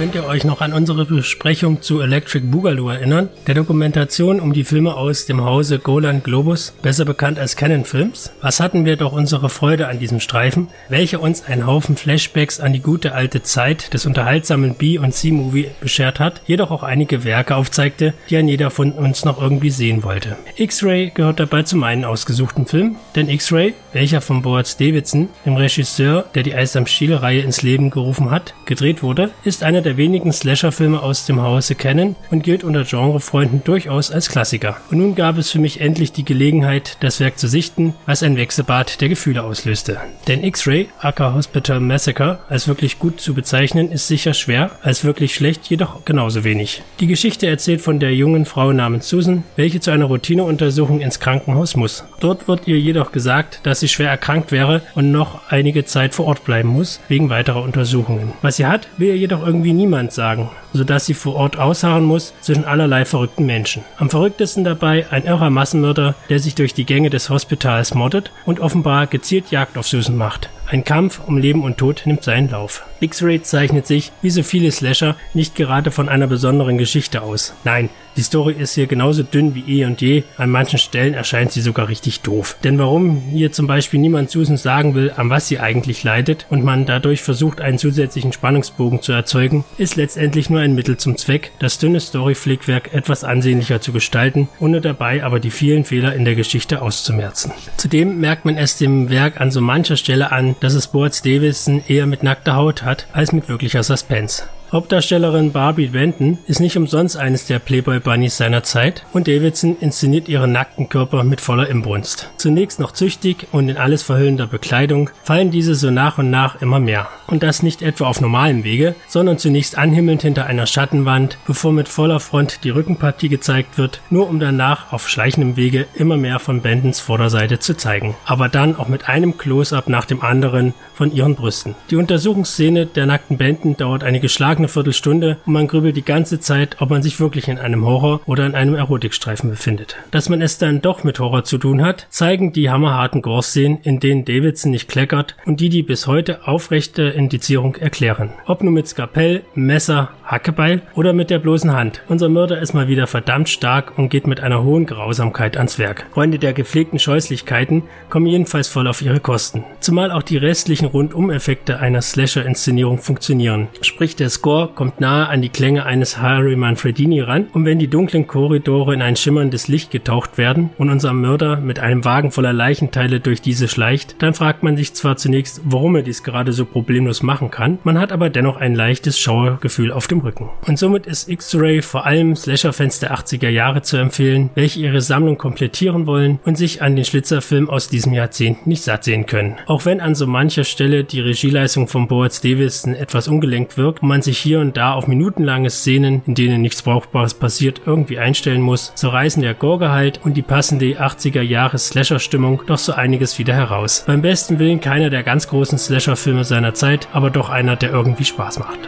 Könnt ihr euch noch an unsere Besprechung zu Electric Boogaloo erinnern? Der Dokumentation um die Filme aus dem Hause Golan Globus, besser bekannt als Canon Films? Was hatten wir doch unsere Freude an diesem Streifen, welcher uns einen Haufen Flashbacks an die gute alte Zeit des unterhaltsamen B- und C-Movie beschert hat, jedoch auch einige Werke aufzeigte, die ein jeder von uns noch irgendwie sehen wollte. X-Ray gehört dabei zu meinen ausgesuchten Filmen, denn X-Ray, welcher von Boaz Davidson, dem Regisseur, der die Eis am Stiel-Reihe ins Leben gerufen hat, gedreht wurde, ist einer der der wenigen Slasher-Filme aus dem Hause Canon und gilt unter Genrefreunden durchaus als Klassiker. Und nun gab es für mich endlich die Gelegenheit, das Werk zu sichten, was ein Wechselbad der Gefühle auslöste. Denn X-Ray, aka Hospital Massacre, als wirklich gut zu bezeichnen, ist sicher schwer, als wirklich schlecht jedoch genauso wenig. Die Geschichte erzählt von der jungen Frau namens Susan, welche zu einer Routineuntersuchung ins Krankenhaus muss. Dort wird ihr jedoch gesagt, dass sie schwer erkrankt wäre und noch einige Zeit vor Ort bleiben muss, wegen weiterer Untersuchungen. Was sie hat, will ihr jedoch irgendwie niemand sagen, sodass sie vor Ort ausharren muss zwischen allerlei verrückten Menschen. Am verrücktesten dabei ein irrer Massenmörder, der sich durch die Gänge des Hospitals moddet und offenbar gezielt Jagd auf Susan macht. Ein Kampf um Leben und Tod nimmt seinen Lauf. X-Ray zeichnet sich, wie so viele Slasher, nicht gerade von einer besonderen Geschichte aus. Nein, die Story ist hier genauso dünn wie eh und je, an manchen Stellen erscheint sie sogar richtig doof. Denn warum hier zum Beispiel niemand Susan sagen will, an was sie eigentlich leidet und man dadurch versucht, einen zusätzlichen Spannungsbogen zu erzeugen, ist letztendlich nur ein Mittel zum Zweck, das dünne Storyflickwerk etwas ansehnlicher zu gestalten, ohne dabei aber die vielen Fehler in der Geschichte auszumerzen. Zudem merkt man es dem Werk an so mancher Stelle an, dass es Boaz Davison eher mit nackter Haut hat, als mit wirklicher Suspense. Hauptdarstellerin Barbie Benton ist nicht umsonst eines der Playboy Bunnies seiner Zeit und Davidson inszeniert ihren nackten Körper mit voller Imbrunst. Zunächst noch züchtig und in alles verhüllender Bekleidung fallen diese so nach und nach immer mehr. Und das nicht etwa auf normalem Wege, sondern zunächst anhimmelnd hinter einer Schattenwand, bevor mit voller Front die Rückenpartie gezeigt wird, nur um danach auf schleichendem Wege immer mehr von Bentons Vorderseite zu zeigen. Aber dann auch mit einem Close-up nach dem anderen von ihren Brüsten. Die Untersuchungsszene der nackten Benton dauert eine geschlagene eine Viertelstunde und man grübelt die ganze Zeit, ob man sich wirklich in einem Horror oder in einem Erotikstreifen befindet. Dass man es dann doch mit Horror zu tun hat, zeigen die hammerharten Gore-Szenen, in denen Davidson nicht kleckert und die die bis heute aufrechte Indizierung erklären. Ob nur mit Skapell, Messer, Hackebeil oder mit der bloßen Hand. Unser Mörder ist mal wieder verdammt stark und geht mit einer hohen Grausamkeit ans Werk. Freunde der gepflegten Scheußlichkeiten kommen jedenfalls voll auf ihre Kosten. Zumal auch die restlichen Rundum-Effekte einer Slasher-Inszenierung funktionieren. Sprich der Score kommt nahe an die Klänge eines Harry Manfredini ran und wenn die dunklen Korridore in ein schimmerndes Licht getaucht werden und unser Mörder mit einem Wagen voller Leichenteile durch diese schleicht, dann fragt man sich zwar zunächst, warum er dies gerade so problemlos machen kann, man hat aber dennoch ein leichtes Schauergefühl auf dem Rücken. Und somit ist X-Ray vor allem Slasher-Fans der 80er Jahre zu empfehlen, welche ihre Sammlung komplettieren wollen und sich an den Schlitzerfilm aus diesem Jahrzehnt nicht satt sehen können. Auch wenn an so mancher Stelle die Regieleistung von Boaz Davison etwas ungelenkt wirkt und man sich hier und da auf minutenlange Szenen, in denen nichts Brauchbares passiert, irgendwie einstellen muss, so reißen der Gore-Gehalt und die passende 80er Jahre Slasher-Stimmung doch so einiges wieder heraus. Beim besten Willen keiner der ganz großen Slasher-Filme seiner Zeit, aber doch einer, der irgendwie Spaß macht.